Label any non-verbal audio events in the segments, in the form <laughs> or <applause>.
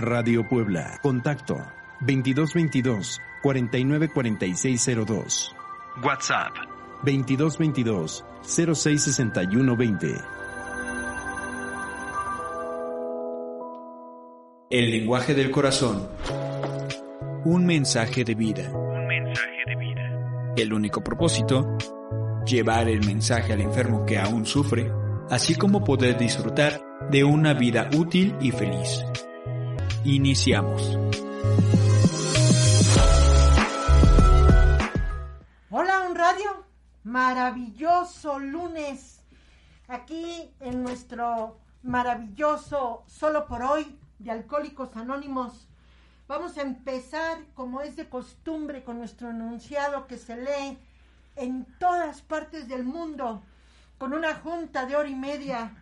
Radio Puebla. Contacto 2222 494602. WhatsApp 2222 066120. El lenguaje del corazón. Un mensaje de vida. Un mensaje de vida. El único propósito, llevar el mensaje al enfermo que aún sufre, así como poder disfrutar de una vida útil y feliz. Iniciamos. Hola, un radio. Maravilloso lunes. Aquí en nuestro maravilloso Solo por hoy de Alcohólicos Anónimos. Vamos a empezar, como es de costumbre, con nuestro enunciado que se lee en todas partes del mundo, con una junta de hora y media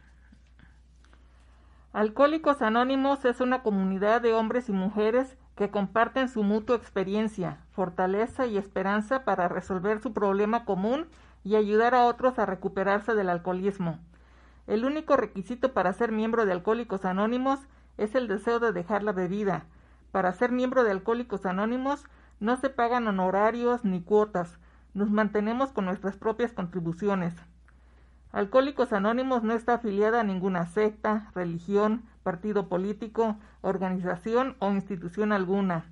Alcohólicos Anónimos es una comunidad de hombres y mujeres que comparten su mutua experiencia, fortaleza y esperanza para resolver su problema común y ayudar a otros a recuperarse del alcoholismo. El único requisito para ser miembro de Alcohólicos Anónimos es el deseo de dejar la bebida. Para ser miembro de Alcohólicos Anónimos no se pagan honorarios ni cuotas, nos mantenemos con nuestras propias contribuciones. Alcohólicos Anónimos no está afiliada a ninguna secta, religión, partido político, organización o institución alguna.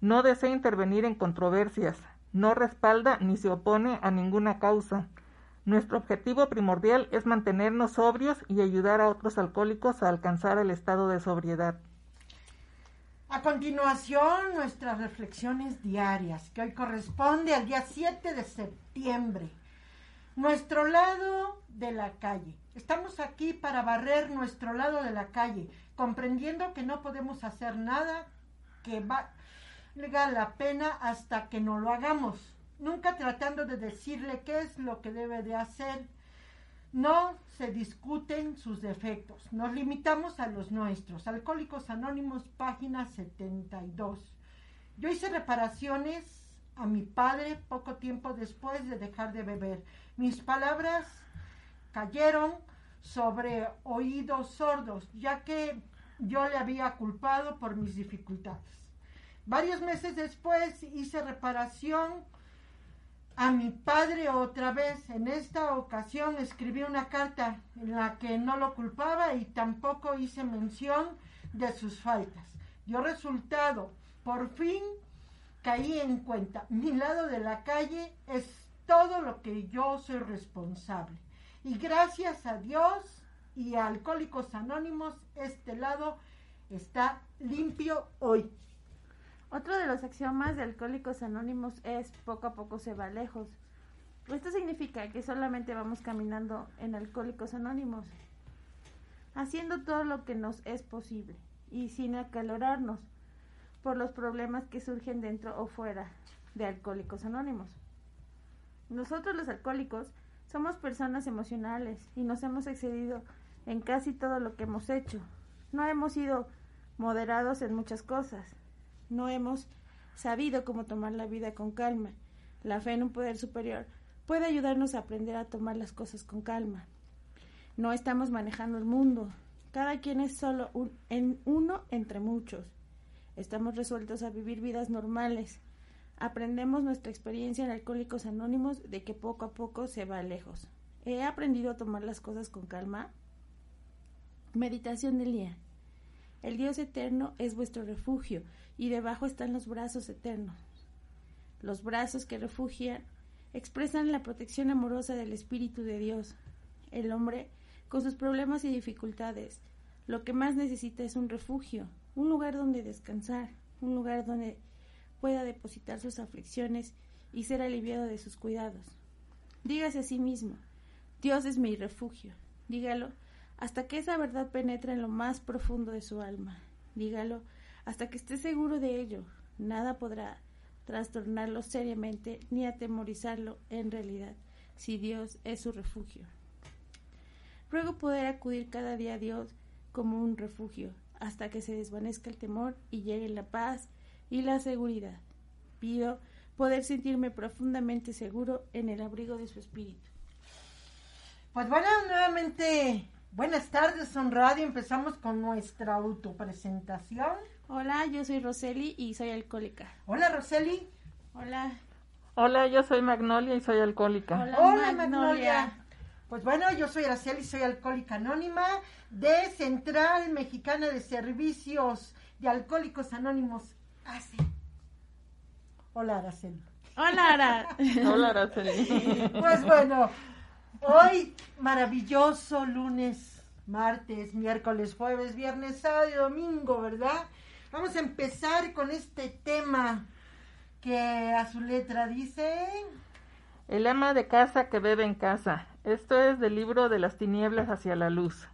No desea intervenir en controversias, no respalda ni se opone a ninguna causa. Nuestro objetivo primordial es mantenernos sobrios y ayudar a otros alcohólicos a alcanzar el estado de sobriedad. A continuación, nuestras reflexiones diarias, que hoy corresponde al día 7 de septiembre. Nuestro lado de la calle. Estamos aquí para barrer nuestro lado de la calle, comprendiendo que no podemos hacer nada que valga la pena hasta que no lo hagamos. Nunca tratando de decirle qué es lo que debe de hacer. No se discuten sus defectos. Nos limitamos a los nuestros. Alcohólicos Anónimos, página 72. Yo hice reparaciones a mi padre poco tiempo después de dejar de beber. Mis palabras cayeron sobre oídos sordos, ya que yo le había culpado por mis dificultades. Varios meses después hice reparación a mi padre otra vez. En esta ocasión escribí una carta en la que no lo culpaba y tampoco hice mención de sus faltas. Dio resultado. Por fin caí en cuenta, mi lado de la calle es todo lo que yo soy responsable. Y gracias a Dios y a Alcohólicos Anónimos, este lado está limpio hoy. Otro de los axiomas de Alcohólicos Anónimos es poco a poco se va lejos. Esto significa que solamente vamos caminando en Alcohólicos Anónimos, haciendo todo lo que nos es posible y sin acalorarnos por los problemas que surgen dentro o fuera de Alcohólicos Anónimos. Nosotros los alcohólicos somos personas emocionales y nos hemos excedido en casi todo lo que hemos hecho. No hemos sido moderados en muchas cosas. No hemos sabido cómo tomar la vida con calma. La fe en un poder superior puede ayudarnos a aprender a tomar las cosas con calma. No estamos manejando el mundo. Cada quien es solo un, en uno entre muchos. Estamos resueltos a vivir vidas normales. Aprendemos nuestra experiencia en Alcohólicos Anónimos de que poco a poco se va lejos. He aprendido a tomar las cosas con calma. Meditación del día. El Dios eterno es vuestro refugio y debajo están los brazos eternos. Los brazos que refugian expresan la protección amorosa del Espíritu de Dios. El hombre, con sus problemas y dificultades, lo que más necesita es un refugio, un lugar donde descansar, un lugar donde pueda depositar sus aflicciones y ser aliviado de sus cuidados. Dígase a sí mismo, Dios es mi refugio. Dígalo hasta que esa verdad penetre en lo más profundo de su alma. Dígalo hasta que esté seguro de ello. Nada podrá trastornarlo seriamente ni atemorizarlo en realidad, si Dios es su refugio. Ruego poder acudir cada día a Dios como un refugio, hasta que se desvanezca el temor y llegue la paz y la seguridad. Pido poder sentirme profundamente seguro en el abrigo de su espíritu. Pues bueno, nuevamente Buenas tardes, Son Radio. Empezamos con nuestra autopresentación. Hola, yo soy Roseli y soy alcohólica. Hola, Roseli. Hola. Hola, yo soy Magnolia y soy alcohólica. Hola, Hola, Magnolia. Magnolia. Pues bueno, yo soy Araceli y soy alcohólica anónima de Central Mexicana de Servicios de Alcohólicos Anónimos. ACE. Hola, Araceli. Hola, Ara. <laughs> Hola, Araceli. Pues bueno, hoy maravilloso lunes, martes, miércoles, jueves, viernes, sábado y domingo, ¿verdad? Vamos a empezar con este tema que a su letra dice... El ama de casa que bebe en casa. Esto es del libro de las tinieblas hacia la luz.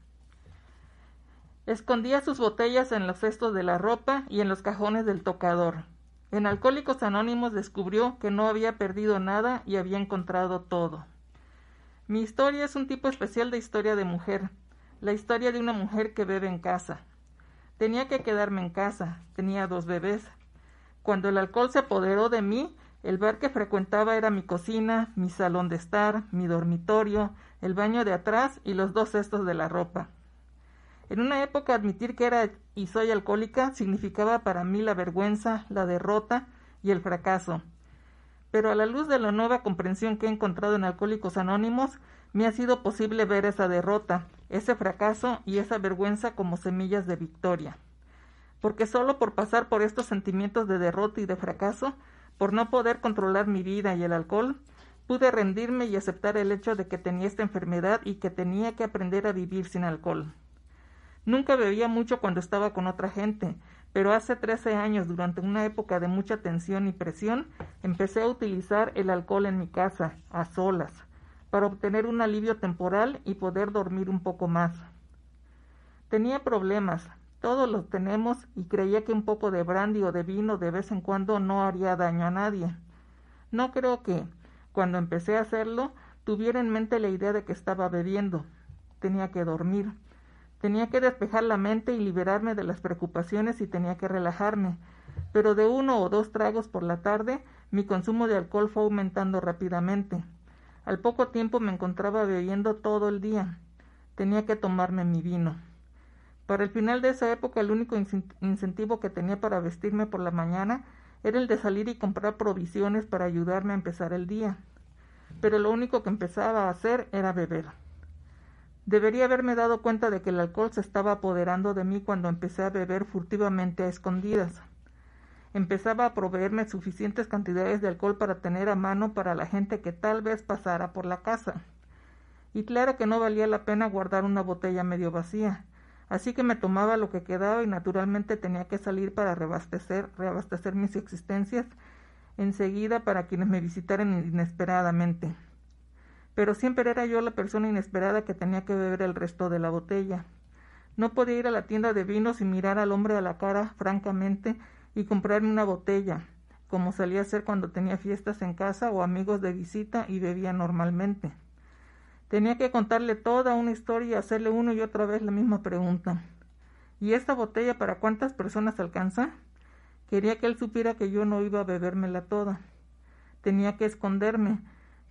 Escondía sus botellas en los cestos de la ropa y en los cajones del tocador. En Alcohólicos Anónimos descubrió que no había perdido nada y había encontrado todo. Mi historia es un tipo especial de historia de mujer, la historia de una mujer que bebe en casa. Tenía que quedarme en casa, tenía dos bebés. Cuando el alcohol se apoderó de mí, el bar que frecuentaba era mi cocina, mi salón de estar, mi dormitorio, el baño de atrás y los dos cestos de la ropa. En una época admitir que era y soy alcohólica significaba para mí la vergüenza, la derrota y el fracaso. Pero a la luz de la nueva comprensión que he encontrado en Alcohólicos Anónimos, me ha sido posible ver esa derrota, ese fracaso y esa vergüenza como semillas de victoria. Porque solo por pasar por estos sentimientos de derrota y de fracaso, por no poder controlar mi vida y el alcohol, pude rendirme y aceptar el hecho de que tenía esta enfermedad y que tenía que aprender a vivir sin alcohol. Nunca bebía mucho cuando estaba con otra gente, pero hace 13 años, durante una época de mucha tensión y presión, empecé a utilizar el alcohol en mi casa, a solas, para obtener un alivio temporal y poder dormir un poco más. Tenía problemas, todos los tenemos, y creía que un poco de brandy o de vino de vez en cuando no haría daño a nadie. No creo que, cuando empecé a hacerlo, tuviera en mente la idea de que estaba bebiendo. Tenía que dormir. Tenía que despejar la mente y liberarme de las preocupaciones y tenía que relajarme. Pero de uno o dos tragos por la tarde, mi consumo de alcohol fue aumentando rápidamente. Al poco tiempo me encontraba bebiendo todo el día. Tenía que tomarme mi vino. Para el final de esa época el único incentivo que tenía para vestirme por la mañana era el de salir y comprar provisiones para ayudarme a empezar el día. Pero lo único que empezaba a hacer era beber. Debería haberme dado cuenta de que el alcohol se estaba apoderando de mí cuando empecé a beber furtivamente a escondidas. Empezaba a proveerme suficientes cantidades de alcohol para tener a mano para la gente que tal vez pasara por la casa. Y claro que no valía la pena guardar una botella medio vacía, así que me tomaba lo que quedaba y naturalmente tenía que salir para reabastecer, reabastecer mis existencias enseguida para quienes me visitaran inesperadamente pero siempre era yo la persona inesperada que tenía que beber el resto de la botella. No podía ir a la tienda de vinos y mirar al hombre a la cara francamente y comprarme una botella, como solía hacer cuando tenía fiestas en casa o amigos de visita y bebía normalmente. Tenía que contarle toda una historia y hacerle una y otra vez la misma pregunta. ¿Y esta botella para cuántas personas alcanza? Quería que él supiera que yo no iba a bebérmela toda. Tenía que esconderme,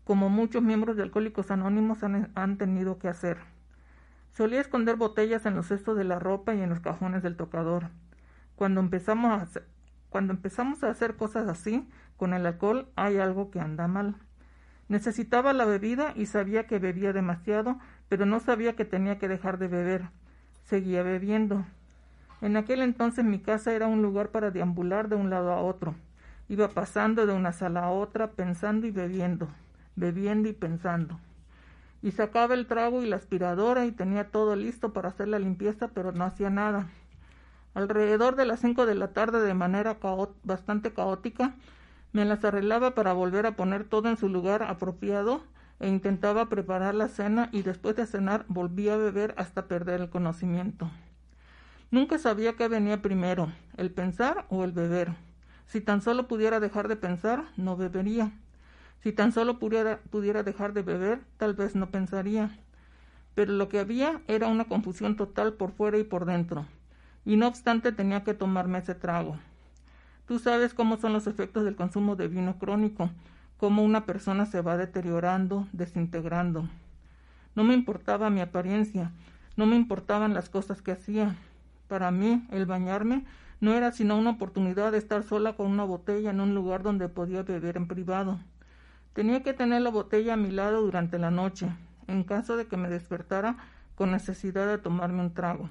como muchos miembros de Alcohólicos Anónimos han, tenido que hacer. Solía esconder botellas en los cestos de la ropa y en los cajones del tocador. Cuando empezamos, a hacer, cuando empezamos a hacer cosas así, con el alcohol hay algo que anda mal. Necesitaba la bebida y sabía que bebía demasiado, pero no sabía que tenía que dejar de beber. Seguía bebiendo. En aquel entonces mi casa era un lugar para deambular de un lado a otro. Iba pasando de una sala a otra, pensando y bebiendo bebiendo y pensando. Y sacaba el trago y la aspiradora y tenía todo listo para hacer la limpieza, pero no hacía nada. Alrededor de las cinco de la tarde, de manera bastante caótica, me las arreglaba para volver a poner todo en su lugar apropiado e intentaba preparar la cena y después de cenar volvía a beber hasta perder el conocimiento. Nunca sabía qué venía primero, el pensar o el beber. Si tan solo pudiera dejar de pensar, no bebería. Si tan solo pudiera, pudiera dejar de beber, tal vez no pensaría. Pero lo que había era una confusión total por fuera y por dentro. Y no obstante tenía que tomarme ese trago. Tú sabes cómo son los efectos del consumo de vino crónico, cómo una persona se va deteriorando, desintegrando. No me importaba mi apariencia, No me importaban las cosas que hacía. Para mí, el bañarme no era sino una oportunidad de estar sola con una botella en un lugar donde podía beber en privado. Tenía que tener la botella a mi lado durante la noche, en caso de que me despertara con necesidad de tomarme un trago.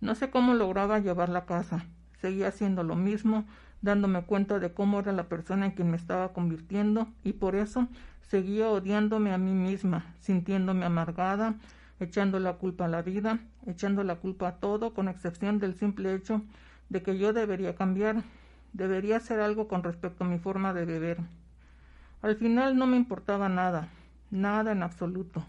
No sé cómo lograba llevar la casa. Seguía haciendo lo mismo, dándome cuenta de cómo era la persona en quien me estaba convirtiendo, y por eso seguía odiándome a mí misma, sintiéndome amargada, echando la culpa a la vida, echando la culpa a todo, con excepción del simple hecho de que yo debería cambiar, debería hacer algo con respecto a mi forma de beber. Al final no me importaba nada, nada en absoluto.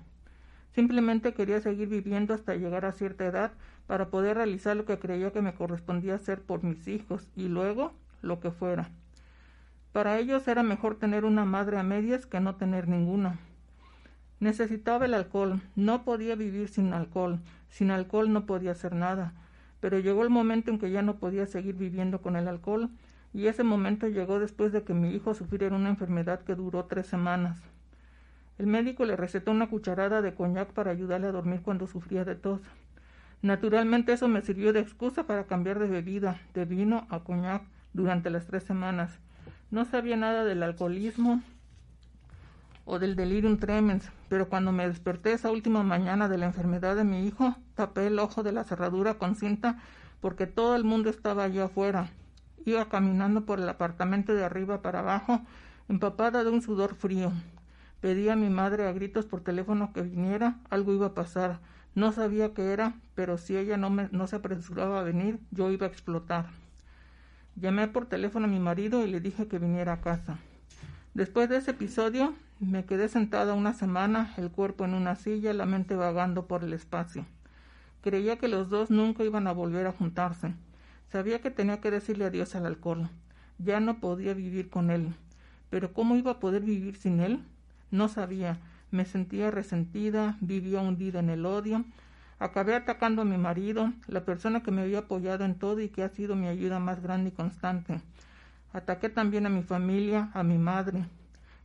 Simplemente quería seguir viviendo hasta llegar a cierta edad para poder realizar lo que creía que me correspondía hacer por mis hijos y luego lo que fuera. Para ellos era mejor tener una madre a medias que no tener ninguna. Necesitaba el alcohol, no podía vivir sin alcohol, sin alcohol no podía hacer nada, pero llegó el momento en que ya no podía seguir viviendo con el alcohol, y ese momento llegó después de que mi hijo sufriera una enfermedad que duró tres semanas. El médico le recetó una cucharada de coñac para ayudarle a dormir cuando sufría de tos. Naturalmente eso me sirvió de excusa para cambiar de bebida, de vino a coñac, durante las tres semanas. No sabía nada del alcoholismo, o del delirium tremens, pero cuando me desperté esa última mañana de la enfermedad de mi hijo, tapé el ojo de la cerradura con cinta porque todo el mundo estaba allá afuera. Iba caminando por el apartamento de arriba para abajo, empapada de un sudor frío. Pedí a mi madre a gritos por teléfono que viniera, algo iba a pasar. No sabía qué era, pero si ella no, me, no se apresuraba a venir, yo iba a explotar. Llamé por teléfono a mi marido y le dije que viniera a casa. Después de ese episodio, me quedé sentada una semana, el cuerpo en una silla, la mente vagando por el espacio. Creía que los dos nunca iban a volver a juntarse. Sabía que tenía que decirle adiós al alcohol. Ya no podía vivir con él. Pero ¿cómo iba a poder vivir sin él? No sabía. Me sentía resentida, vivía hundida en el odio. Acabé atacando a mi marido, la persona que me había apoyado en todo y que ha sido mi ayuda más grande y constante. Ataqué también a mi familia, a mi madre,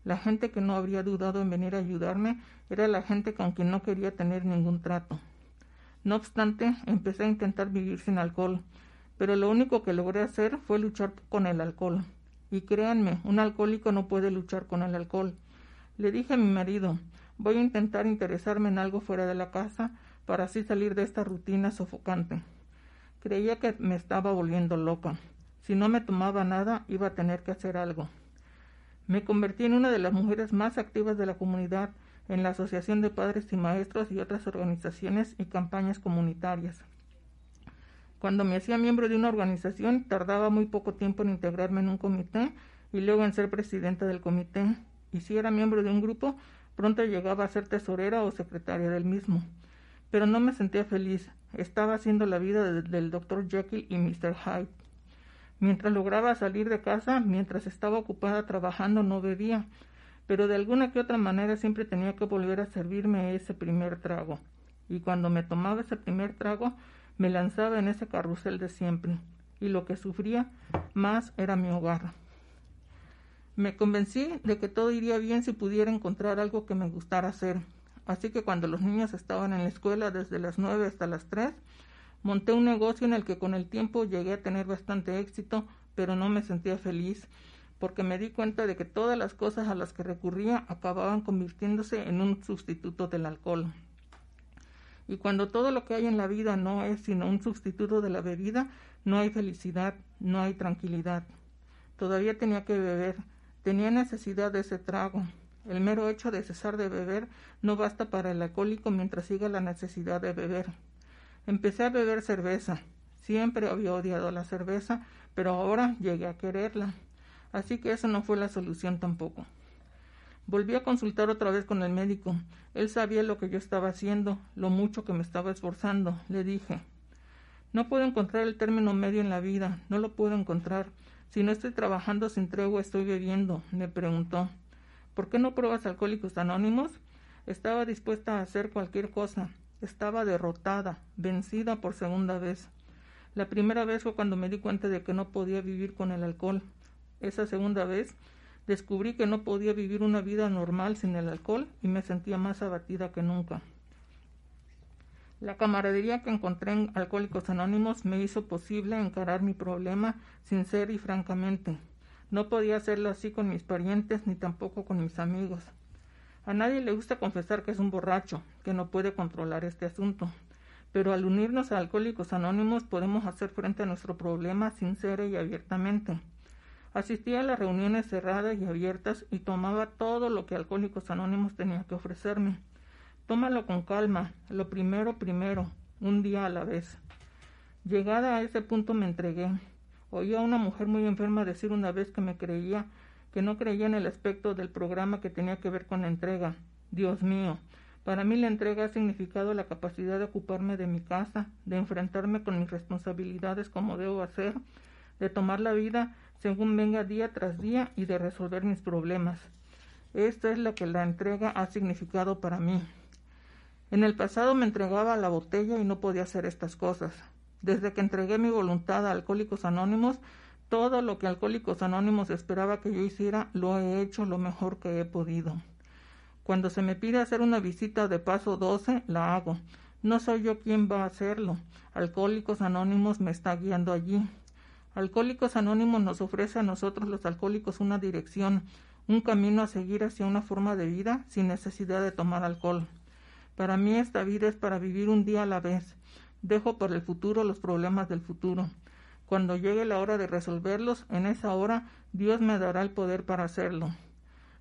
la gente que no habría dudado en venir a ayudarme era la gente con quien no quería tener ningún trato. No obstante, empecé a intentar vivir sin alcohol, pero lo único que logré hacer fue luchar con el alcohol. Y créanme, un alcohólico no puede luchar con el alcohol. Le dije a mi marido, voy a intentar interesarme en algo fuera de la casa para así salir de esta rutina sofocante. Creía que me estaba volviendo loca. Si no me tomaba nada, iba a tener que hacer algo. Me convertí en una de las mujeres más activas de la comunidad en la Asociación de Padres y Maestros y otras organizaciones y campañas comunitarias. Cuando me hacía miembro de una organización, tardaba muy poco tiempo en integrarme en un comité y luego en ser presidenta del comité. Y si era miembro de un grupo, pronto llegaba a ser tesorera o secretaria del mismo. Pero no me sentía feliz. Estaba haciendo la vida del Dr. Jekyll y Mr. Hyde. Mientras lograba salir de casa, mientras estaba ocupada trabajando, no bebía, pero de alguna que otra manera siempre tenía que volver a servirme ese primer trago. Y cuando me tomaba ese primer trago, me lanzaba en ese carrusel de siempre, y lo que sufría más era mi hogar. Me convencí de que todo iría bien si pudiera encontrar algo que me gustara hacer, así que cuando los niños estaban en la escuela desde las nueve hasta las tres, Monté un negocio en el que con el tiempo llegué a tener bastante éxito, pero no me sentía feliz, porque me di cuenta de que todas las cosas a las que recurría acababan convirtiéndose en un sustituto del alcohol. Y cuando todo lo que hay en la vida no es sino un sustituto de la bebida, no hay felicidad, no hay tranquilidad. Todavía tenía que beber, tenía necesidad de ese trago. El mero hecho de cesar de beber no basta para el alcohólico mientras siga la necesidad de beber. Empecé a beber cerveza. Siempre había odiado la cerveza, pero ahora llegué a quererla. Así que eso no fue la solución tampoco. Volví a consultar otra vez con el médico. Él sabía lo que yo estaba haciendo, lo mucho que me estaba esforzando. Le dije, no puedo encontrar el término medio en la vida, no lo puedo encontrar. Si no estoy trabajando sin tregua, estoy bebiendo. Me preguntó, ¿por qué no pruebas alcohólicos anónimos? Estaba dispuesta a hacer cualquier cosa. Estaba derrotada, vencida por segunda vez. La primera vez fue cuando me di cuenta de que no podía vivir con el alcohol. Esa segunda vez descubrí que no podía vivir una vida normal sin el alcohol y me sentía más abatida que nunca. La camaradería que encontré en Alcohólicos Anónimos me hizo posible encarar mi problema sincero y francamente. No podía hacerlo así con mis parientes ni tampoco con mis amigos. A nadie le gusta confesar que es un borracho, que no puede controlar este asunto. Pero al unirnos a Alcohólicos Anónimos podemos hacer frente a nuestro problema sincera y abiertamente. Asistía a las reuniones cerradas y abiertas y tomaba todo lo que Alcohólicos Anónimos tenía que ofrecerme. Tómalo con calma, lo primero primero, un día a la vez. Llegada a ese punto me entregué. Oí a una mujer muy enferma decir una vez que me creía, que no creía en el aspecto del programa que tenía que ver con la entrega. Dios mío, para mí la entrega ha significado la capacidad de ocuparme de mi casa, de enfrentarme con mis responsabilidades como debo hacer, de tomar la vida según venga día tras día y de resolver mis problemas. Esto es lo que la entrega ha significado para mí. En el pasado me entregaba a la botella y no podía hacer estas cosas. Desde que entregué mi voluntad a Alcohólicos Anónimos, todo lo que Alcohólicos Anónimos esperaba que yo hiciera, lo he hecho lo mejor que he podido. Cuando se me pide hacer una visita de paso 12, la hago. No soy yo quien va a hacerlo. Alcohólicos Anónimos me está guiando allí. Alcohólicos Anónimos nos ofrece a nosotros los alcohólicos una dirección, un camino a seguir hacia una forma de vida sin necesidad de tomar alcohol. Para mí esta vida es para vivir un día a la vez. Dejo para el futuro los problemas del futuro. Cuando llegue la hora de resolverlos, en esa hora Dios me dará el poder para hacerlo.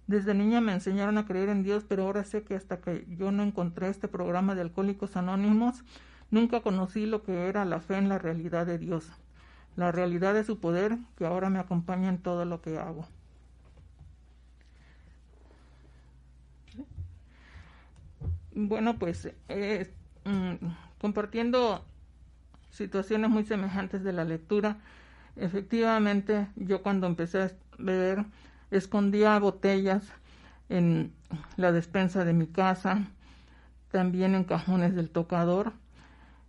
Desde niña me enseñaron a creer en Dios, pero ahora sé que hasta que yo no encontré este programa de Alcohólicos Anónimos, nunca conocí lo que era la fe en la realidad de Dios, la realidad de su poder que ahora me acompaña en todo lo que hago. Bueno, pues eh, mm, compartiendo situaciones muy semejantes de la lectura, efectivamente yo cuando empecé a beber escondía botellas en la despensa de mi casa, también en cajones del tocador,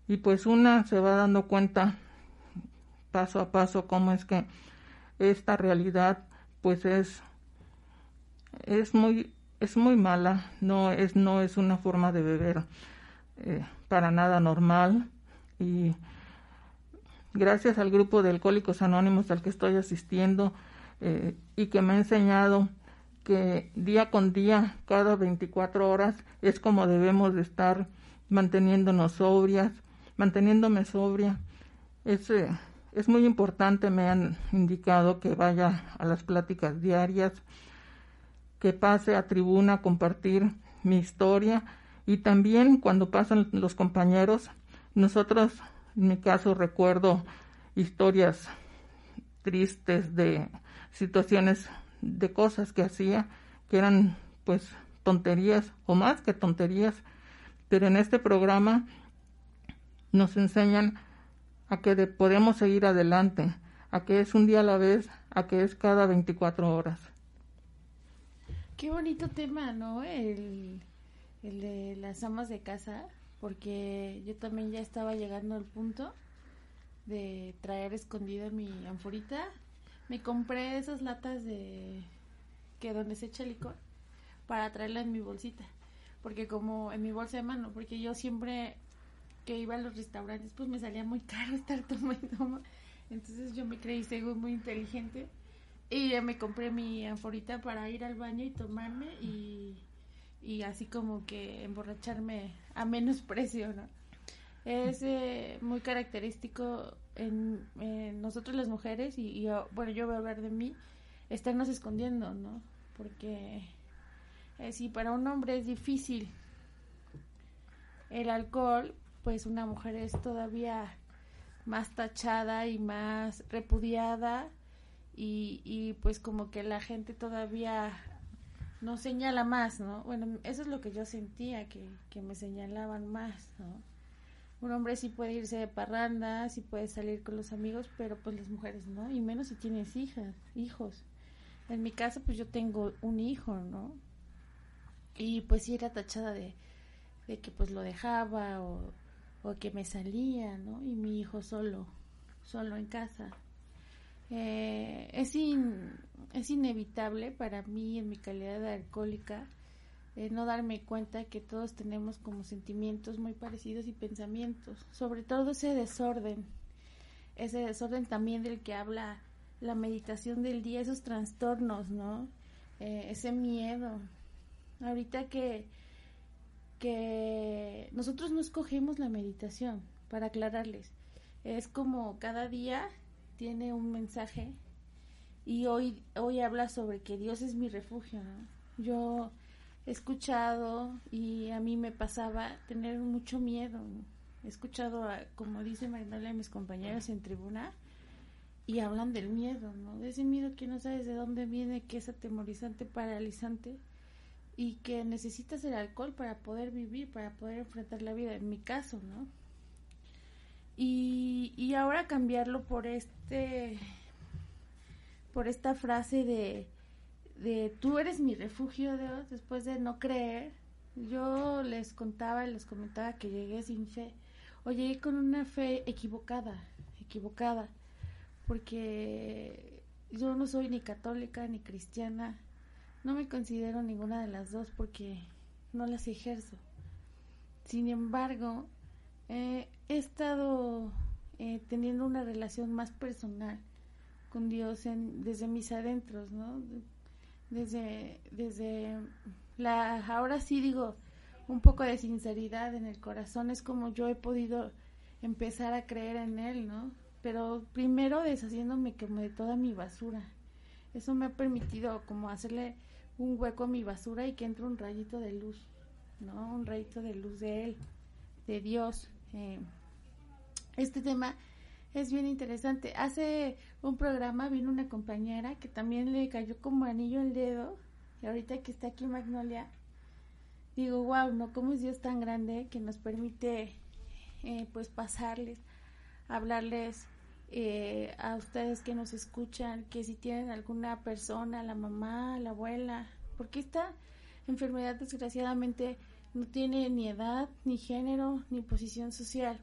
y pues una se va dando cuenta paso a paso cómo es que esta realidad pues es es muy es muy mala, no es, no es una forma de beber eh, para nada normal y gracias al grupo de alcohólicos anónimos al que estoy asistiendo eh, y que me ha enseñado que día con día, cada 24 horas, es como debemos de estar manteniéndonos sobrias, manteniéndome sobria. Es, eh, es muy importante, me han indicado que vaya a las pláticas diarias, que pase a tribuna a compartir mi historia. Y también cuando pasan los compañeros, nosotros, en mi caso, recuerdo historias tristes de situaciones de cosas que hacía que eran pues tonterías o más que tonterías, pero en este programa nos enseñan a que podemos seguir adelante, a que es un día a la vez, a que es cada 24 horas. Qué bonito tema, ¿no? El, el de las amas de casa, porque yo también ya estaba llegando al punto de traer escondida mi anforita. Me compré esas latas de que donde se echa licor para traerla en mi bolsita, porque como en mi bolsa de mano, porque yo siempre que iba a los restaurantes pues me salía muy caro estar toma y toma. Entonces yo me creí seguro muy inteligente y ya me compré mi anforita para ir al baño y tomarme y, y así como que emborracharme a menos precio, ¿no? Es eh, muy característico en, nosotros las mujeres y, bueno, yo voy a hablar de mí, estarnos escondiendo, ¿no? Porque eh, si para un hombre es difícil el alcohol, pues una mujer es todavía más tachada y más repudiada y, y pues como que la gente todavía no señala más, ¿no? Bueno, eso es lo que yo sentía, que, que me señalaban más, ¿no? Un hombre sí puede irse de parranda, sí puede salir con los amigos, pero pues las mujeres no, y menos si tienes hijas, hijos. En mi caso, pues yo tengo un hijo, ¿no? Y pues sí era tachada de, de que pues lo dejaba o, o que me salía, ¿no? Y mi hijo solo, solo en casa. Eh, es, es inevitable para mí, en mi calidad de alcohólica, eh, no darme cuenta que todos tenemos como sentimientos muy parecidos y pensamientos, sobre todo ese desorden, ese desorden también del que habla la meditación del día, esos trastornos, ¿no? Eh, ese miedo. Ahorita que, que nosotros no escogemos la meditación, para aclararles, es como cada día tiene un mensaje y hoy, hoy habla sobre que Dios es mi refugio, ¿no? Yo he escuchado y a mí me pasaba tener mucho miedo. He escuchado, como dice Magnolia, a mis compañeros en tribuna y hablan del miedo, ¿no? De ese miedo que no sabes de dónde viene, que es atemorizante, paralizante y que necesitas el alcohol para poder vivir, para poder enfrentar la vida, en mi caso, ¿no? Y, y ahora cambiarlo por este, por esta frase de de tú eres mi refugio, Dios, después de no creer. Yo les contaba y les comentaba que llegué sin fe, o llegué con una fe equivocada, equivocada, porque yo no soy ni católica ni cristiana, no me considero ninguna de las dos porque no las ejerzo. Sin embargo, he estado eh, teniendo una relación más personal con Dios en, desde mis adentros, ¿no? desde, desde la, ahora sí digo, un poco de sinceridad en el corazón, es como yo he podido empezar a creer en él, ¿no? Pero primero deshaciéndome como de toda mi basura. Eso me ha permitido como hacerle un hueco a mi basura y que entre un rayito de luz, ¿no? Un rayito de luz de él, de Dios. Eh, este tema es bien interesante. Hace un programa vino una compañera que también le cayó como anillo el dedo y ahorita que está aquí Magnolia, digo, wow, ¿no? ¿Cómo es Dios tan grande que nos permite eh, pues pasarles, hablarles eh, a ustedes que nos escuchan, que si tienen alguna persona, la mamá, la abuela, porque esta enfermedad desgraciadamente no tiene ni edad, ni género, ni posición social.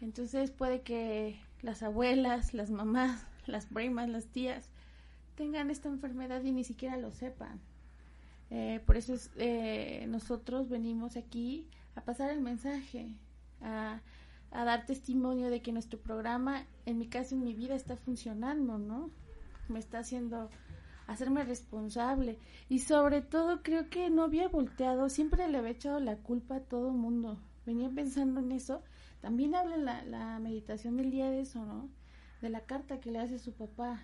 Entonces puede que las abuelas, las mamás, <laughs> las primas, las tías, tengan esta enfermedad y ni siquiera lo sepan. Eh, por eso eh, nosotros venimos aquí a pasar el mensaje, a, a, dar testimonio de que nuestro programa, en mi caso, en mi vida, está funcionando, ¿no? Me está haciendo hacerme responsable y sobre todo creo que no había volteado, siempre le había echado la culpa a todo mundo. Venía pensando en eso también habla la, la meditación del día de eso, ¿no? De la carta que le hace su papá.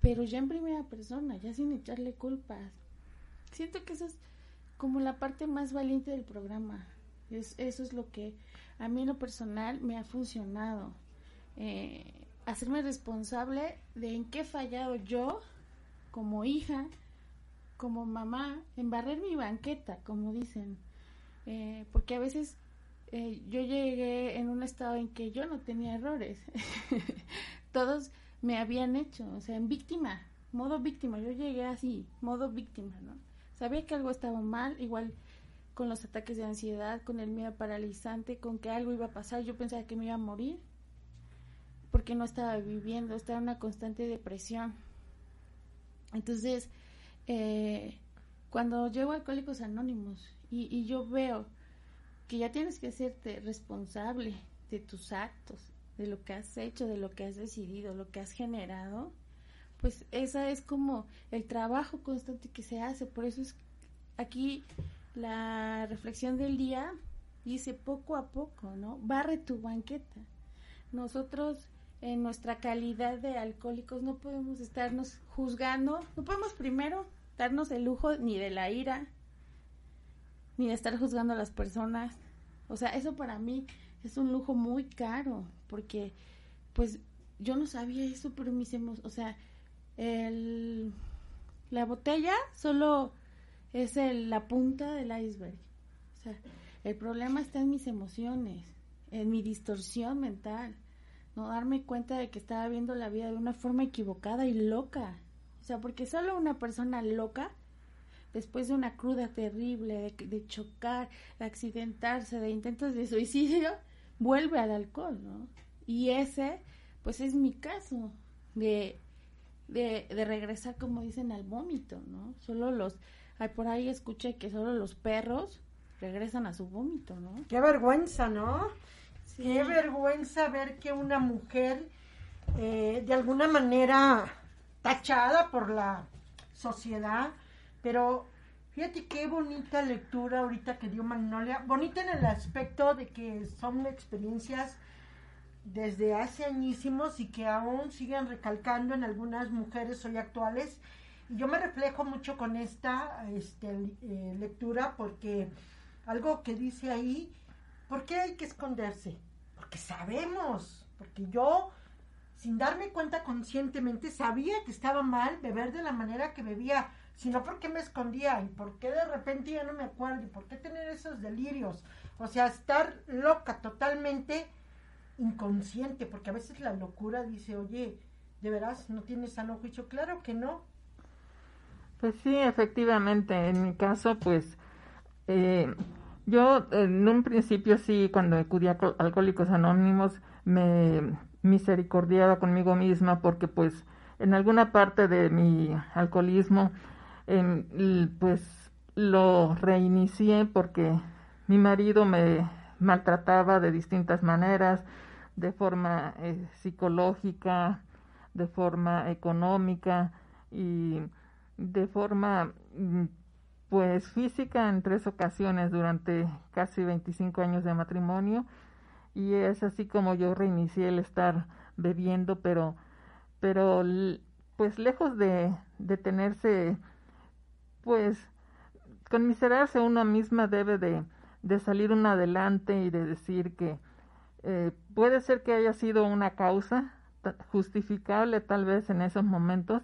Pero ya en primera persona, ya sin echarle culpas. Siento que eso es como la parte más valiente del programa. Es, eso es lo que a mí en lo personal me ha funcionado. Eh, hacerme responsable de en qué he fallado yo como hija, como mamá, en barrer mi banqueta, como dicen. Eh, porque a veces eh, yo llegué en un estado en que yo no tenía errores. <laughs> Todos me habían hecho, o sea, en víctima, modo víctima. Yo llegué así, modo víctima, ¿no? Sabía que algo estaba mal, igual con los ataques de ansiedad, con el miedo paralizante, con que algo iba a pasar. Yo pensaba que me iba a morir porque no estaba viviendo, estaba en una constante depresión. Entonces, eh, cuando llego a Alcohólicos Anónimos y, y yo veo que ya tienes que hacerte responsable de tus actos, de lo que has hecho, de lo que has decidido, lo que has generado, pues esa es como el trabajo constante que se hace. Por eso es aquí la reflexión del día dice poco a poco, ¿no? Barre tu banqueta. Nosotros en nuestra calidad de alcohólicos no podemos estarnos juzgando, no podemos primero darnos el lujo ni de la ira, ni de estar juzgando a las personas. O sea, eso para mí es un lujo muy caro, porque pues yo no sabía eso, pero mis o sea, el, la botella solo es el, la punta del iceberg. O sea, el problema está en mis emociones, en mi distorsión mental, no darme cuenta de que estaba viendo la vida de una forma equivocada y loca. O sea, porque solo una persona loca después de una cruda terrible, de, chocar, de accidentarse, de intentos de suicidio, vuelve al alcohol, ¿no? Y ese, pues es mi caso, de, de, de regresar, como dicen, al vómito, ¿no? Solo los Ay, por ahí escuché que solo los perros regresan a su vómito, ¿no? Qué vergüenza, ¿no? Qué vergüenza ver que una mujer, eh, de alguna manera tachada por la sociedad, pero fíjate qué bonita lectura ahorita que dio Magnolia, bonita en el aspecto de que son experiencias desde hace añísimos y que aún siguen recalcando en algunas mujeres hoy actuales. Y yo me reflejo mucho con esta este, eh, lectura porque algo que dice ahí, ¿por qué hay que esconderse? Porque sabemos, porque yo, sin darme cuenta conscientemente, sabía que estaba mal beber de la manera que bebía, sino porque me escondía y por qué de repente ya no me acuerdo y por qué tener esos delirios. O sea, estar loca totalmente inconsciente, porque a veces la locura dice, oye, ¿de veras no tienes sano juicio? Claro que no. Pues sí, efectivamente, en mi caso, pues eh, yo en un principio sí, cuando acudí a Alcohólicos Anónimos, me misericordiaba conmigo misma porque pues en alguna parte de mi alcoholismo, em, pues lo reinicié porque mi marido me maltrataba de distintas maneras, de forma eh, psicológica, de forma económica y de forma mm, pues física en tres ocasiones durante casi 25 años de matrimonio. Y es así como yo reinicié el estar bebiendo pero pero pues lejos de, de tenerse pues conmiserarse una misma debe de, de salir un adelante y de decir que eh, puede ser que haya sido una causa justificable tal vez en esos momentos,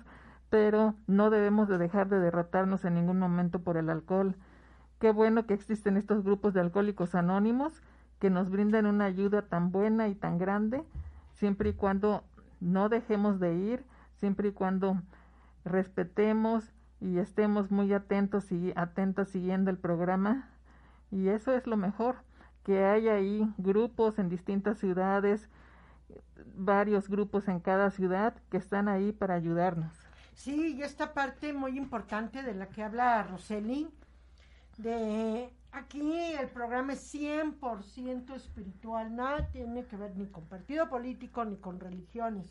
pero no debemos de dejar de derrotarnos en ningún momento por el alcohol. Qué bueno que existen estos grupos de alcohólicos anónimos que nos brindan una ayuda tan buena y tan grande, siempre y cuando no dejemos de ir, siempre y cuando respetemos y estemos muy atentos y atentos siguiendo el programa. Y eso es lo mejor que hay ahí grupos en distintas ciudades, varios grupos en cada ciudad que están ahí para ayudarnos. Sí, y esta parte muy importante de la que habla Roseli, de aquí el programa es 100% espiritual, nada tiene que ver ni con partido político ni con religiones,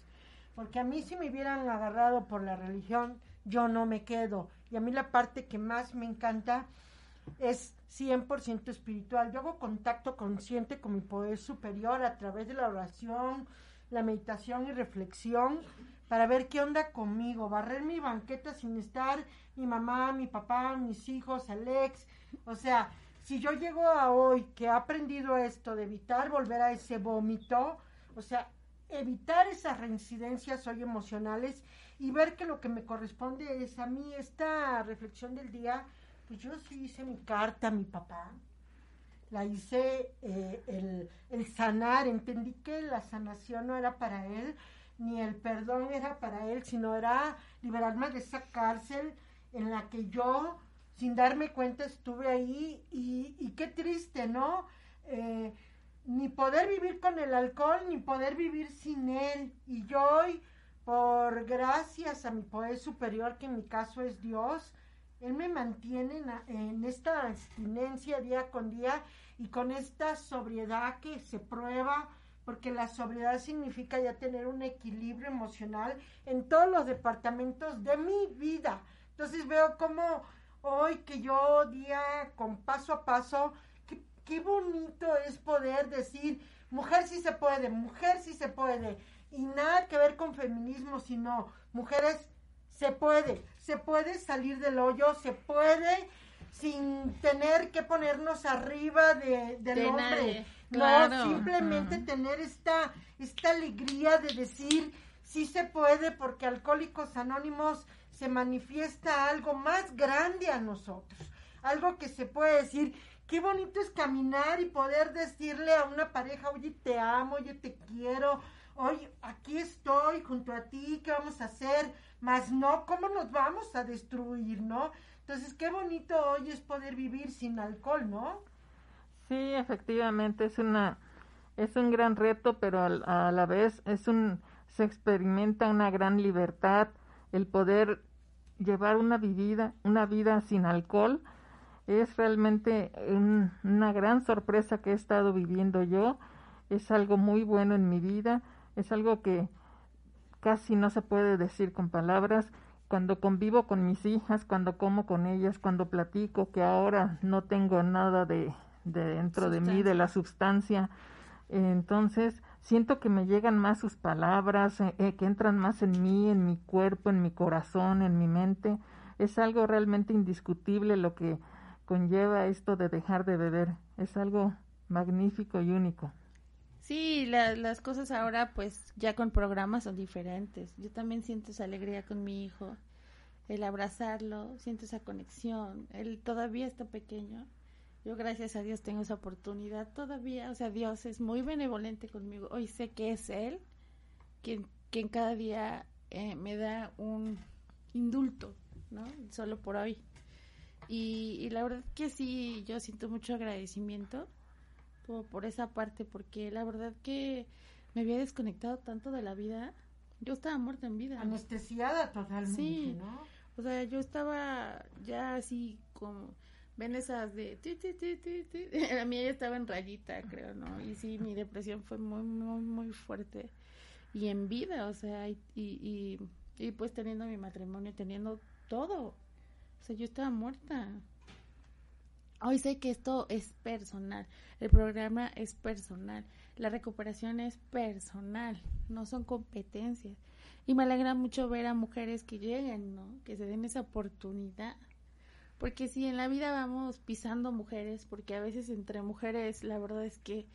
porque a mí si me hubieran agarrado por la religión, yo no me quedo. Y a mí la parte que más me encanta es 100% espiritual. Yo hago contacto consciente con mi poder superior a través de la oración, la meditación y reflexión para ver qué onda conmigo, barrer mi banqueta sin estar mi mamá, mi papá, mis hijos, el ex. O sea, si yo llego a hoy que he aprendido esto de evitar volver a ese vómito, o sea, evitar esas reincidencias hoy emocionales y ver que lo que me corresponde es a mí esta reflexión del día pues yo sí hice mi carta a mi papá, la hice eh, el, el sanar, entendí que la sanación no era para él, ni el perdón era para él, sino era liberarme de esa cárcel en la que yo, sin darme cuenta, estuve ahí y, qué triste, ¿no? Eh, ni poder vivir con el alcohol, ni poder vivir sin él. Y yo hoy, por gracias a mi poder superior, que en mi caso es Dios, él me mantiene en, esta abstinencia día con día y con esta sobriedad que se prueba, porque la sobriedad significa ya tener un equilibrio emocional en todos los departamentos de mi vida. Entonces veo como hoy que yo día con paso a paso, qué, qué bonito es poder decir, mujer sí se puede, mujer sí se puede. Y nada que ver con feminismo, sino mujeres se puede, se puede salir del hoyo, se puede sin tener que ponernos arriba de, del hombre. No, simplemente tener esta, esta alegría de decir, sí se puede, porque Alcohólicos Anónimos se manifiesta algo más grande a nosotros. Algo que se puede decir, qué bonito es caminar y poder decirle a una pareja, oye, te amo, oye, te quiero, oye, aquí estoy junto a ti, ¿qué vamos a hacer? más no, ¿cómo nos vamos a destruir, no? Entonces, qué bonito hoy es poder vivir sin alcohol, ¿no? Sí, efectivamente, es una, es un gran reto, pero a, la vez es un, se experimenta una gran libertad, el poder llevar una vida, una vida sin alcohol es realmente una gran sorpresa que he estado viviendo yo. Es algo muy bueno en mi vida, es algo que casi no se puede decir con palabras. Cuando convivo con mis hijas, cuando como con ellas, cuando platico, que ahora no tengo nada de, dentro de mí, de la sustancia, entonces siento que me llegan más sus palabras, eh, eh, que entran más en mí, en mi cuerpo, en mi corazón, en mi mente. Es algo realmente indiscutible lo que conlleva esto de dejar de beber. Es algo magnífico y único. Sí, las cosas ahora pues ya con programas son diferentes. Yo también siento esa alegría con mi hijo, el abrazarlo, siento esa conexión. Él todavía está pequeño. Yo gracias a Dios tengo esa oportunidad todavía. O sea, Dios es muy benevolente conmigo. Hoy sé que es Él quien, quien cada día eh, me da un indulto, ¿no? Solo por hoy. Y, y, la verdad que sí, yo siento mucho agradecimiento por, esa parte, porque la verdad que me había desconectado tanto de la vida. Yo estaba muerta en vida. Anestesiada totalmente, sí. ¿no? O sea, yo estaba ya así como ven esas de ti, ti, ti, ti, <laughs> estaba en rayita, creo, ¿no? Y sí, mi depresión fue muy, muy, muy fuerte. Y en vida, o sea, y, y, y pues teniendo mi matrimonio, teniendo todo. O sea, yo estaba muerta. Hoy sé que esto es personal, el programa es personal, la recuperación es personal, no son competencias. Y me alegra mucho ver a mujeres que lleguen, ¿no? Que se den esa oportunidad. Porque si en la vida vamos pisando mujeres, porque a veces entre mujeres la verdad es que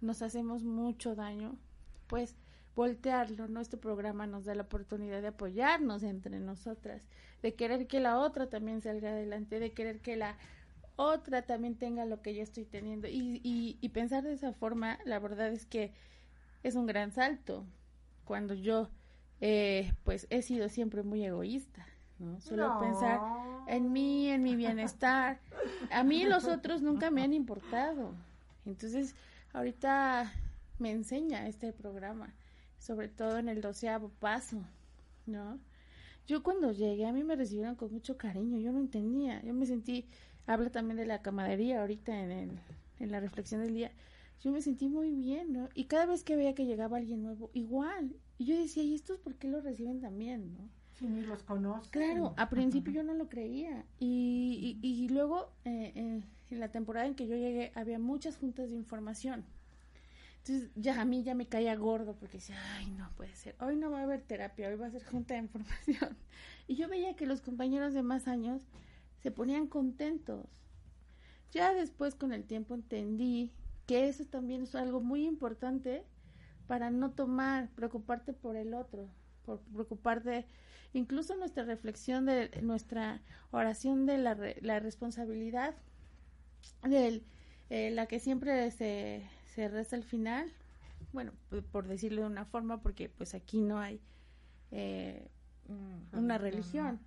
nos hacemos mucho daño, pues voltearlo, ¿no? Este programa nos da la oportunidad de apoyarnos entre nosotras, de querer que la otra también salga adelante, de querer que la otra también tenga lo que yo estoy teniendo. Y, y, pensar de esa forma, la verdad es que es un gran salto. Cuando yo, eh, pues, he sido siempre muy egoísta, ¿no? Solo pensar en mí, en mi bienestar. A mí los otros nunca me han importado. Entonces, ahorita me enseña este programa, sobre todo en el doceavo paso, ¿no? Yo cuando llegué, a mí me recibieron con mucho cariño, yo no entendía, yo me sentí habla también de la camaradería ahorita en, en la reflexión del día. Yo me sentí muy bien, ¿no? Y cada vez que veía que llegaba alguien nuevo, igual. Y yo decía, ¿y estos por qué lo reciben también, no? Si ni los conozco. Claro, a principio yo no lo creía. Y, y, y luego, eh, eh, en la temporada en que yo llegué, había muchas juntas de información. Entonces, ya a mí ya me caía gordo porque decía, ay, no puede ser. Hoy no va a haber terapia, hoy va a ser junta de información. <laughs> Y yo veía que los compañeros de más años se ponían contentos. Ya después con el tiempo entendí que eso también es algo muy importante para no tomar, preocuparte por el otro, por preocuparte, incluso nuestra reflexión de nuestra oración de la, la responsabilidad, de eh, la que siempre se, se reza al final, bueno, por decirlo de una forma, porque pues aquí no hay eh, una religión,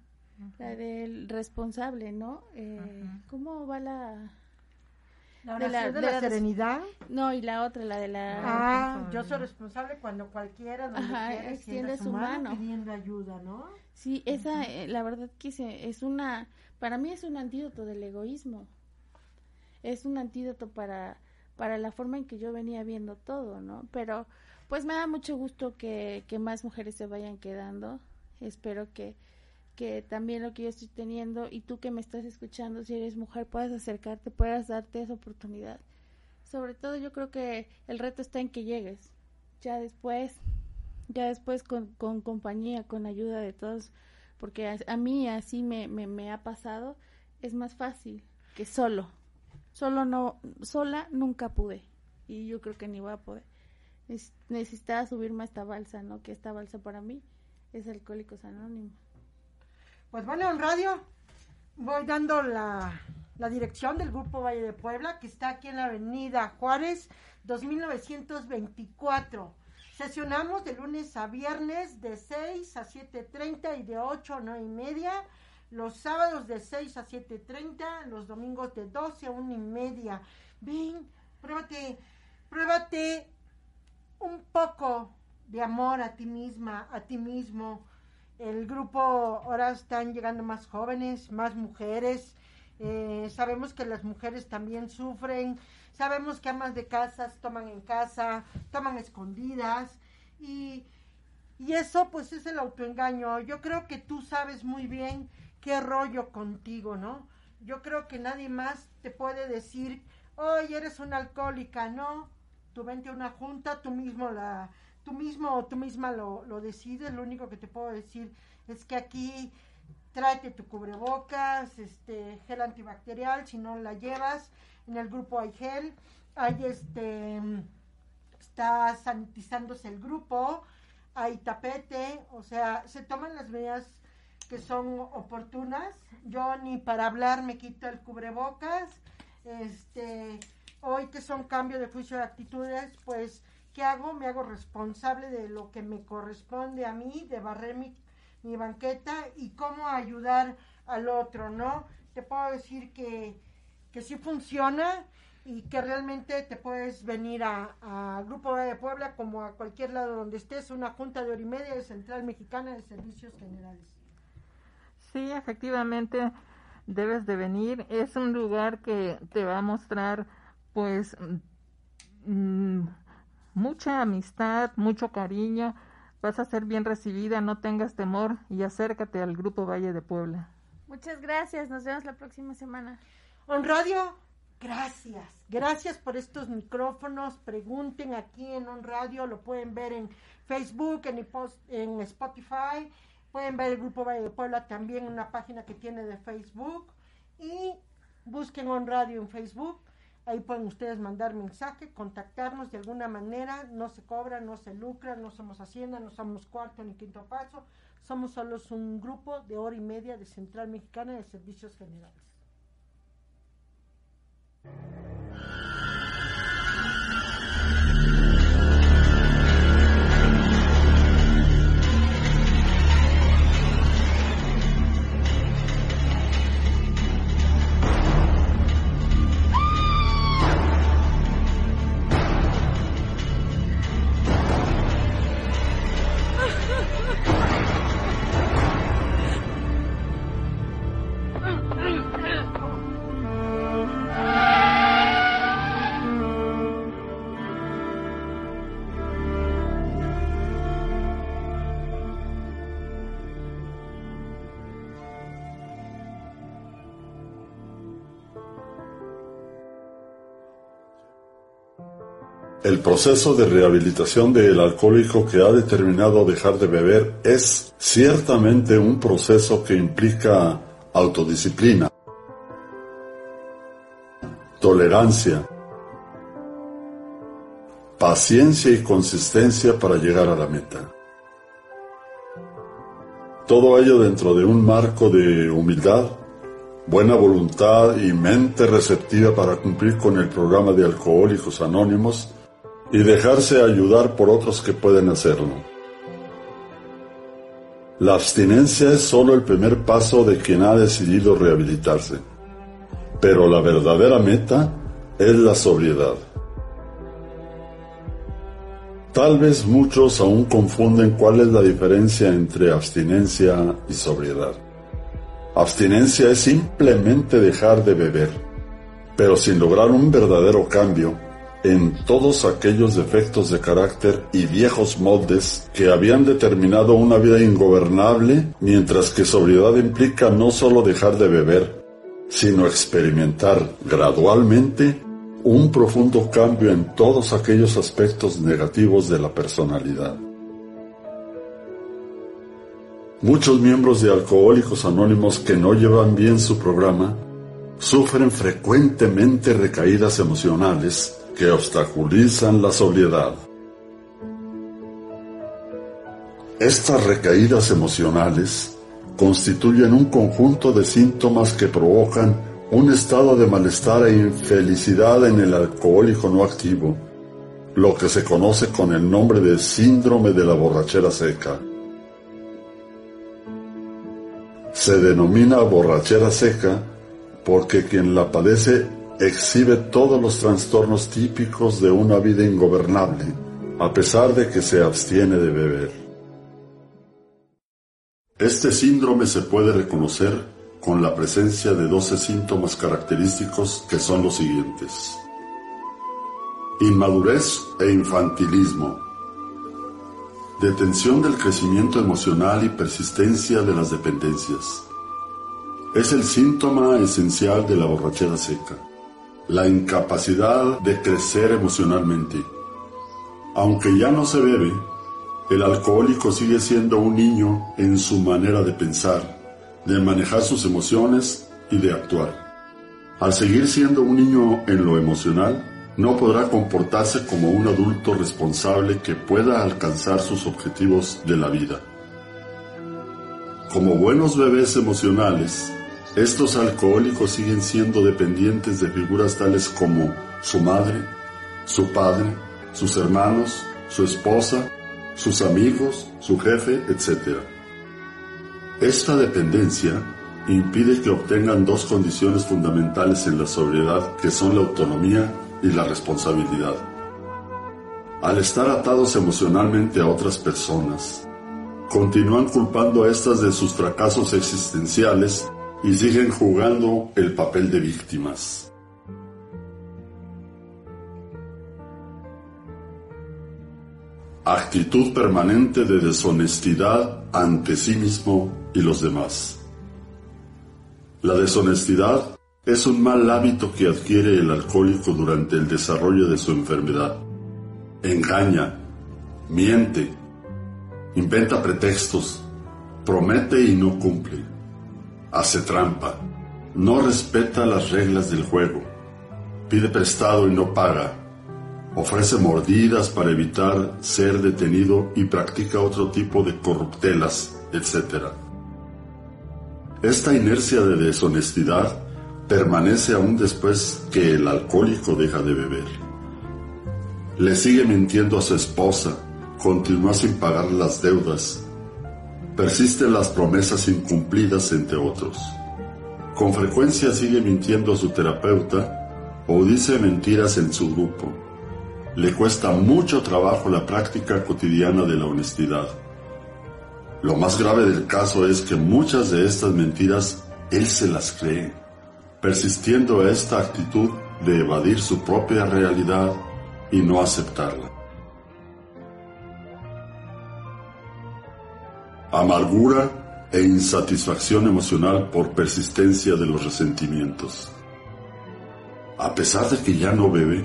la del responsable, ¿no? Eh, ¿Cómo va la... La de la, de la, serenidad. No, y la otra, la de la... Ah, yo soy responsable cuando cualquiera Ajá, extiende su mano, pidiendo ayuda, ¿no? Sí, esa, eh, la verdad que es una, para mí es un antídoto del egoísmo. Es un antídoto para, para la forma en que yo venía viendo todo, ¿no? Pero, pues me da mucho gusto que, que más mujeres se vayan quedando. Espero que que también lo que yo estoy teniendo y tú que me estás escuchando, si eres mujer, puedas acercarte, puedas darte esa oportunidad. Sobre todo yo creo que el reto está en que llegues. Ya después, ya después con, con compañía, con ayuda de todos, porque a, mí así me, me, ha pasado, es más fácil que solo. Solo no, sola nunca pude y yo creo que ni voy a poder. necesitaba subirme a esta balsa, ¿no? Que esta balsa para mí es Alcohólicos Anónimos. Pues bueno, en radio voy dando la, dirección del Grupo Valle de Puebla, que está aquí en la Avenida Juárez, 2924. Sesionamos de lunes a viernes de 6 a 7.30 y de 8 a 9 y media. Los sábados de 6 a 7.30, los domingos de 12 a 1 y media. Ven, pruébate, pruébate un poco de amor a ti misma, a ti mismo el grupo ahora están llegando más jóvenes, más mujeres. Eh, sabemos que las mujeres también sufren. Sabemos que amas de casas toman en casa, toman escondidas. Y, y eso pues es el autoengaño. Yo creo que tú sabes muy bien qué rollo contigo, ¿no? Yo creo que nadie más te puede decir, oye, eres una alcohólica, ¿no? Tú vente a una junta, tú mismo la, tú mismo o tú misma lo, decides, lo único que te puedo decir es que aquí tráete tu cubrebocas, este gel antibacterial, si no la llevas, en el grupo hay gel, hay este está sanitizándose el grupo, hay tapete, o sea, se toman las medidas que son oportunas. Yo ni para hablar me quito el cubrebocas. Este, hoy que son cambio de juicio de actitudes, pues ¿qué hago? Me hago responsable de lo que me corresponde a mí, de barrer mi, mi banqueta y cómo ayudar al otro, ¿no? Te puedo decir que, que sí funciona y que realmente te puedes venir a, a Grupo de Puebla como a cualquier lado donde estés, una junta de hora y media de Central Mexicana de Servicios Generales. Sí, efectivamente debes de venir. Es un lugar que te va a mostrar pues mm, mucha amistad, mucho cariño. Vas a ser bien recibida, no tengas temor y acércate al Grupo Valle de Puebla. Muchas gracias, nos vemos la próxima semana. On Radio, gracias. Gracias por estos micrófonos. Pregunten aquí en On Radio, lo pueden ver en Facebook, en, en Spotify. Pueden ver el Grupo Valle de Puebla también en una página que tiene de Facebook. Y busquen On Radio en Facebook Ahí pueden ustedes mandar mensaje, contactarnos de alguna manera. No se cobra, no se lucra, no somos Hacienda, no somos cuarto ni quinto paso. Somos solo un grupo de hora y media de Central Mexicana de Servicios Generales. El proceso de rehabilitación del alcohólico que ha determinado dejar de beber es ciertamente un proceso que implica autodisciplina, tolerancia, paciencia y consistencia para llegar a la meta. Todo ello dentro de un marco de humildad, buena voluntad y mente receptiva para cumplir con el programa de Alcohólicos Anónimos y dejarse ayudar por otros que pueden hacerlo. La abstinencia es solo el primer paso de quien ha decidido rehabilitarse, pero la verdadera meta es la sobriedad. Tal vez muchos aún confunden cuál es la diferencia entre abstinencia y sobriedad. Abstinencia es simplemente dejar de beber, pero sin lograr un verdadero cambio en todos aquellos defectos de carácter y viejos moldes que habían determinado una vida ingobernable, mientras que sobriedad implica no solo dejar de beber, sino experimentar gradualmente un profundo cambio en todos aquellos aspectos negativos de la personalidad. Muchos miembros de Alcohólicos Anónimos que no llevan bien su programa sufren frecuentemente recaídas emocionales que obstaculizan la sobriedad. Estas recaídas emocionales constituyen un conjunto de síntomas que provocan un estado de malestar e infelicidad en el alcohólico no activo, lo que se conoce con el nombre de síndrome de la borrachera seca. Se denomina borrachera seca porque quien la padece exhibe todos los trastornos típicos de una vida ingobernable, a pesar de que se abstiene de beber. Este síndrome se puede reconocer con la presencia de 12 síntomas característicos que son los siguientes. Inmadurez e infantilismo. Detención del crecimiento emocional y persistencia de las dependencias. Es el síntoma esencial de la borrachera seca. La incapacidad de crecer emocionalmente. Aunque ya no se bebe, el alcohólico sigue siendo un niño en su manera de pensar, de manejar sus emociones y de actuar. Al seguir siendo un niño en lo emocional, no podrá comportarse como un adulto responsable que pueda alcanzar sus objetivos de la vida. Como buenos bebés emocionales, estos alcohólicos siguen siendo dependientes de figuras tales como su madre, su padre, sus hermanos, su esposa, sus amigos, su jefe, etc. Esta dependencia impide que obtengan dos condiciones fundamentales en la sobriedad que son la autonomía y la responsabilidad. Al estar atados emocionalmente a otras personas, continúan culpando a estas de sus fracasos existenciales y siguen jugando el papel de víctimas. actitud permanente de deshonestidad ante sí mismo y los demás. La deshonestidad es un mal hábito que adquiere el alcohólico durante el desarrollo de su enfermedad. Engaña, miente, inventa pretextos, promete y no cumple, hace trampa, no respeta las reglas del juego, pide prestado y no paga, ofrece mordidas para evitar ser detenido y practica otro tipo de corruptelas, etc. Esta inercia de deshonestidad permanece aún después que el alcohólico deja de beber. Le sigue mintiendo a su esposa, continúa sin pagar las deudas, persisten las promesas incumplidas, entre otros. Con frecuencia sigue mintiendo a su terapeuta o dice mentiras en su grupo le cuesta mucho trabajo la práctica cotidiana de la honestidad. Lo más grave del caso es que muchas de estas mentiras él se las cree, persistiendo esta actitud de evadir su propia realidad y no aceptarla. Amargura e insatisfacción emocional por persistencia de los resentimientos. A pesar de que ya no bebe,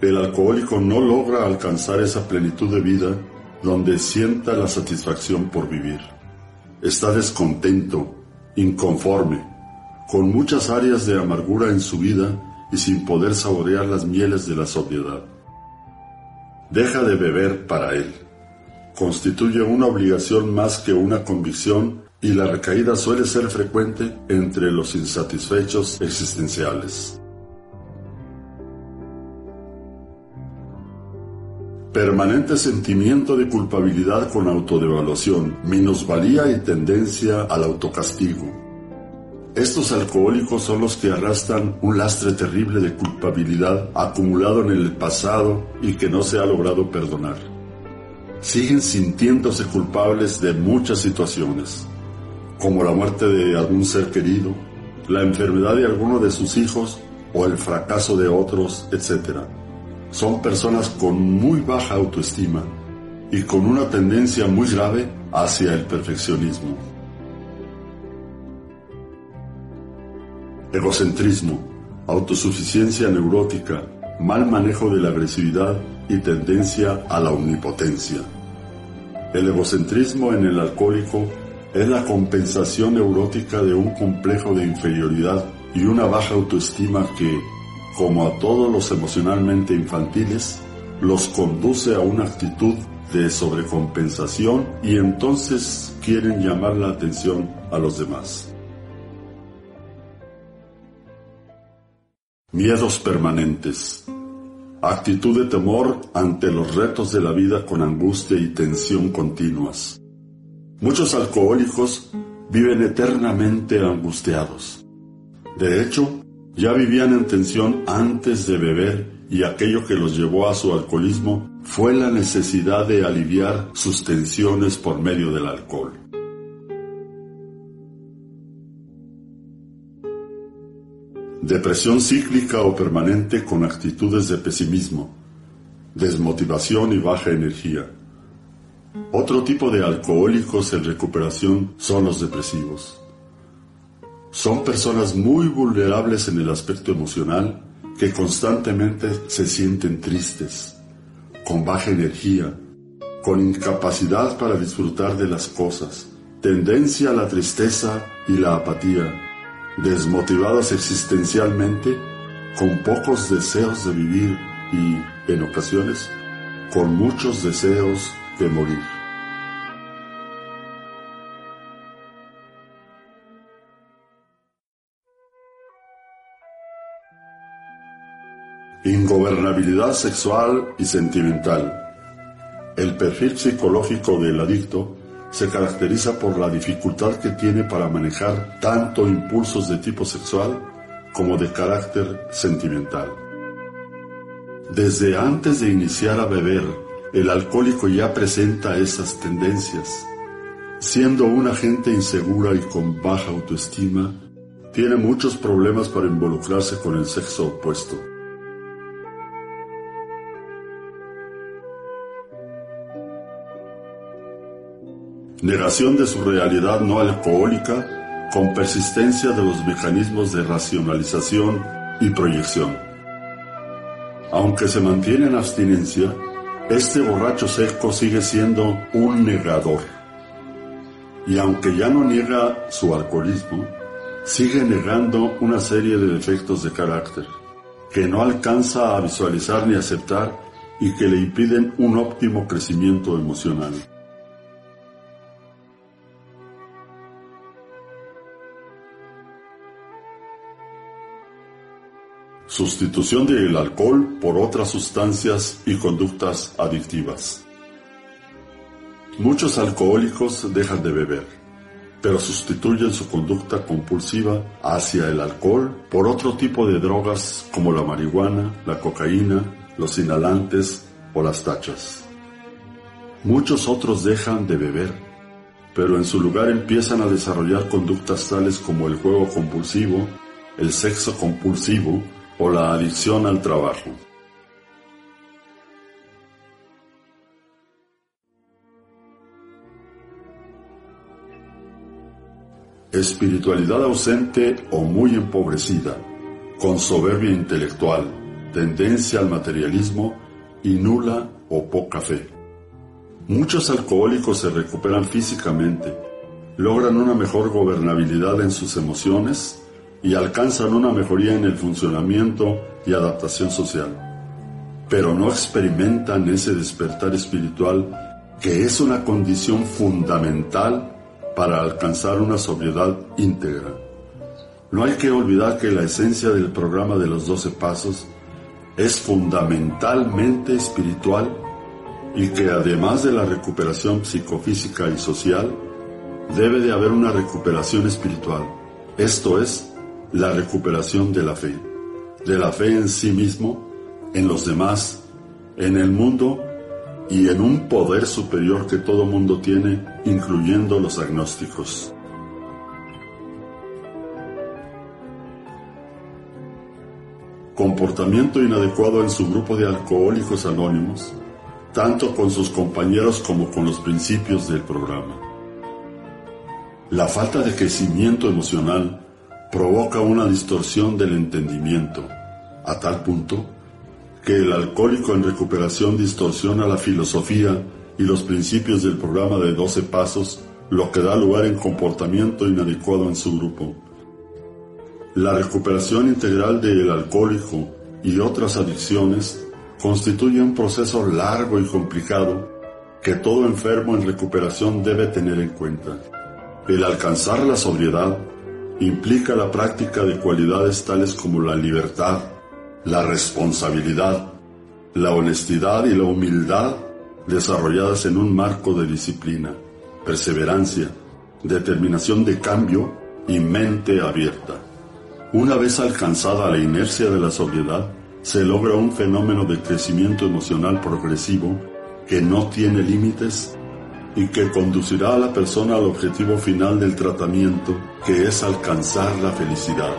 el alcohólico no logra alcanzar esa plenitud de vida donde sienta la satisfacción por vivir. Está descontento, inconforme, con muchas áreas de amargura en su vida y sin poder saborear las mieles de la sobriedad. Deja de beber para él. Constituye una obligación más que una convicción y la recaída suele ser frecuente entre los insatisfechos existenciales. permanente sentimiento de culpabilidad con autodevaluación, minusvalía y tendencia al autocastigo. Estos alcohólicos son los que arrastran un lastre terrible de culpabilidad acumulado en el pasado y que no se ha logrado perdonar. Siguen sintiéndose culpables de muchas situaciones, como la muerte de algún ser querido, la enfermedad de alguno de sus hijos o el fracaso de otros, etc son personas con muy baja autoestima y con una tendencia muy grave hacia el perfeccionismo. Egocentrismo, autosuficiencia neurótica, mal manejo de la agresividad y tendencia a la omnipotencia. El egocentrismo en el alcohólico es la compensación neurótica de un complejo de inferioridad y una baja autoestima que, como a todos los emocionalmente infantiles, los conduce a una actitud de sobrecompensación y entonces quieren llamar la atención a los demás. Miedos permanentes. Actitud de temor ante los retos de la vida con angustia y tensión continuas. Muchos alcohólicos viven eternamente angustiados. De hecho, ya vivían en tensión antes de beber y aquello que los llevó a su alcoholismo fue la necesidad de aliviar sus tensiones por medio del alcohol. Depresión cíclica o permanente con actitudes de pesimismo, desmotivación y baja energía. Otro tipo de alcohólicos en recuperación son los depresivos. Son personas muy vulnerables en el aspecto emocional que constantemente se sienten tristes, con baja energía, con incapacidad para disfrutar de las cosas, tendencia a la tristeza y la apatía, desmotivados existencialmente, con pocos deseos de vivir y, en ocasiones, con muchos deseos de morir. Ingobernabilidad sexual y sentimental. El perfil psicológico del adicto se caracteriza por la dificultad que tiene para manejar tanto impulsos de tipo sexual como de carácter sentimental. Desde antes de iniciar a beber, el alcohólico ya presenta esas tendencias. Siendo una gente insegura y con baja autoestima, tiene muchos problemas para involucrarse con el sexo opuesto. Negación de su realidad no alcohólica con persistencia de los mecanismos de racionalización y proyección. Aunque se mantiene en abstinencia, este borracho seco sigue siendo un negador. Y aunque ya no niega su alcoholismo, sigue negando una serie de defectos de carácter que no alcanza a visualizar ni aceptar y que le impiden un óptimo crecimiento emocional. Sustitución del alcohol por otras sustancias y conductas adictivas. Muchos alcohólicos dejan de beber, pero sustituyen su conducta compulsiva hacia el alcohol por otro tipo de drogas como la marihuana, la cocaína, los inhalantes o las tachas. Muchos otros dejan de beber, pero en su lugar empiezan a desarrollar conductas tales como el juego compulsivo, el sexo compulsivo, o la adicción al trabajo. Espiritualidad ausente o muy empobrecida, con soberbia intelectual, tendencia al materialismo y nula o poca fe. Muchos alcohólicos se recuperan físicamente, logran una mejor gobernabilidad en sus emociones y alcanzan una mejoría en el funcionamiento y adaptación social, pero no experimentan ese despertar espiritual que es una condición fundamental para alcanzar una sobriedad íntegra. No hay que olvidar que la esencia del programa de los 12 pasos es fundamentalmente espiritual y que además de la recuperación psicofísica y social, debe de haber una recuperación espiritual, esto es, la recuperación de la fe, de la fe en sí mismo, en los demás, en el mundo y en un poder superior que todo mundo tiene, incluyendo los agnósticos. Comportamiento inadecuado en su grupo de alcohólicos anónimos, tanto con sus compañeros como con los principios del programa. La falta de crecimiento emocional provoca una distorsión del entendimiento, a tal punto que el alcohólico en recuperación distorsiona la filosofía y los principios del programa de 12 pasos, lo que da lugar en comportamiento inadecuado en su grupo. La recuperación integral del alcohólico y otras adicciones constituye un proceso largo y complicado que todo enfermo en recuperación debe tener en cuenta. El alcanzar la sobriedad implica la práctica de cualidades tales como la libertad, la responsabilidad, la honestidad y la humildad desarrolladas en un marco de disciplina, perseverancia, determinación de cambio y mente abierta. Una vez alcanzada la inercia de la sobriedad, se logra un fenómeno de crecimiento emocional progresivo que no tiene límites y que conducirá a la persona al objetivo final del tratamiento, que es alcanzar la felicidad.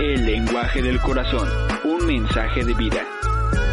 El lenguaje del corazón, un mensaje de vida.